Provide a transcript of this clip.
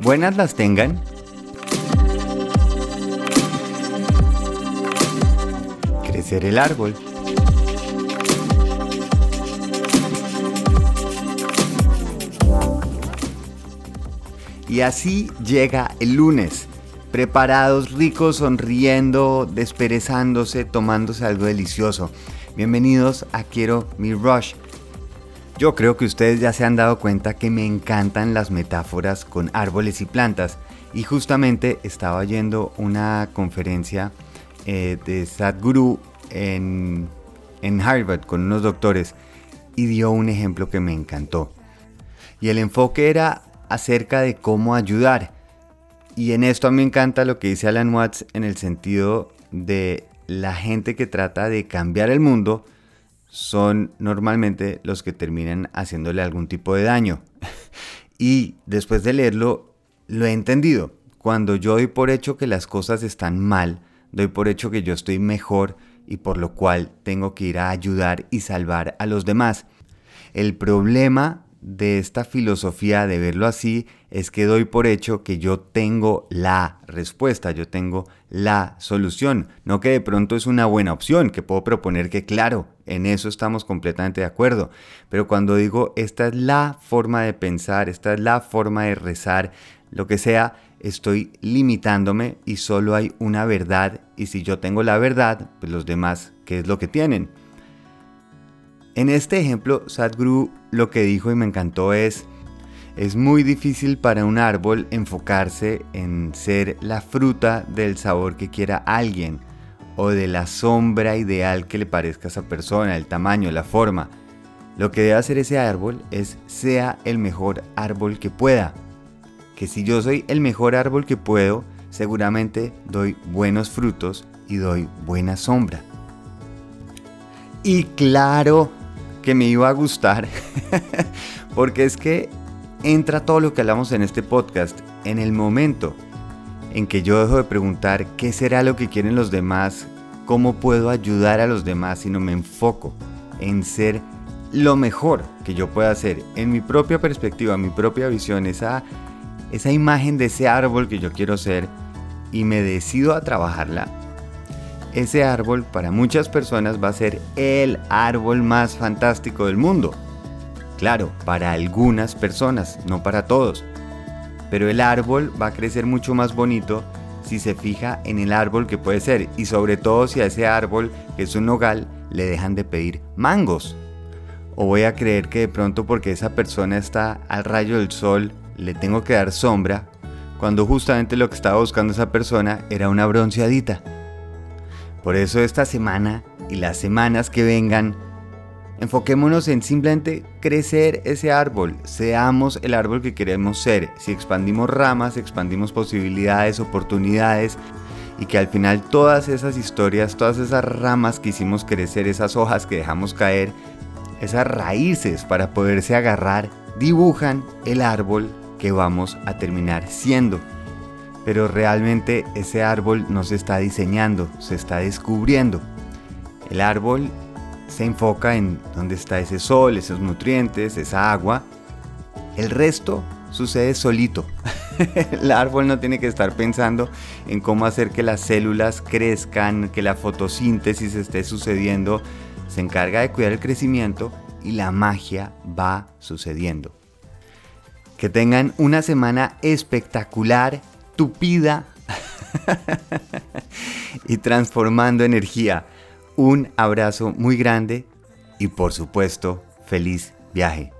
Buenas las tengan. Crecer el árbol. Y así llega el lunes, preparados, ricos, sonriendo, desperezándose, tomándose algo delicioso. Bienvenidos a Quiero mi Rush. Yo creo que ustedes ya se han dado cuenta que me encantan las metáforas con árboles y plantas. Y justamente estaba yendo una conferencia eh, de Sadhguru en, en Harvard con unos doctores y dio un ejemplo que me encantó. Y el enfoque era acerca de cómo ayudar. Y en esto a mí me encanta lo que dice Alan Watts en el sentido de la gente que trata de cambiar el mundo son normalmente los que terminan haciéndole algún tipo de daño. y después de leerlo, lo he entendido. Cuando yo doy por hecho que las cosas están mal, doy por hecho que yo estoy mejor y por lo cual tengo que ir a ayudar y salvar a los demás. El problema de esta filosofía de verlo así es que doy por hecho que yo tengo la respuesta, yo tengo la solución, no que de pronto es una buena opción, que puedo proponer que claro, en eso estamos completamente de acuerdo, pero cuando digo esta es la forma de pensar, esta es la forma de rezar, lo que sea, estoy limitándome y solo hay una verdad. Y si yo tengo la verdad, pues los demás, ¿qué es lo que tienen? En este ejemplo, Sadhguru lo que dijo y me encantó es, es muy difícil para un árbol enfocarse en ser la fruta del sabor que quiera alguien o de la sombra ideal que le parezca a esa persona, el tamaño, la forma. Lo que debe hacer ese árbol es sea el mejor árbol que pueda. Que si yo soy el mejor árbol que puedo, seguramente doy buenos frutos y doy buena sombra. Y claro, que me iba a gustar, porque es que entra todo lo que hablamos en este podcast en el momento en que yo dejo de preguntar qué será lo que quieren los demás, cómo puedo ayudar a los demás, sino me enfoco en ser lo mejor que yo pueda hacer. En mi propia perspectiva, mi propia visión, esa, esa imagen de ese árbol que yo quiero ser y me decido a trabajarla ese árbol para muchas personas va a ser el árbol más fantástico del mundo. Claro, para algunas personas, no para todos. Pero el árbol va a crecer mucho más bonito si se fija en el árbol que puede ser y sobre todo si a ese árbol, que es un nogal, le dejan de pedir mangos. O voy a creer que de pronto porque esa persona está al rayo del sol, le tengo que dar sombra, cuando justamente lo que estaba buscando esa persona era una bronceadita. Por eso esta semana y las semanas que vengan, enfoquémonos en simplemente crecer ese árbol, seamos el árbol que queremos ser. Si expandimos ramas, expandimos posibilidades, oportunidades y que al final todas esas historias, todas esas ramas que hicimos crecer, esas hojas que dejamos caer, esas raíces para poderse agarrar, dibujan el árbol que vamos a terminar siendo pero realmente ese árbol no se está diseñando, se está descubriendo. El árbol se enfoca en dónde está ese sol, esos nutrientes, esa agua. El resto sucede solito. el árbol no tiene que estar pensando en cómo hacer que las células crezcan, que la fotosíntesis esté sucediendo. Se encarga de cuidar el crecimiento y la magia va sucediendo. Que tengan una semana espectacular tupida y transformando energía. Un abrazo muy grande y por supuesto, feliz viaje.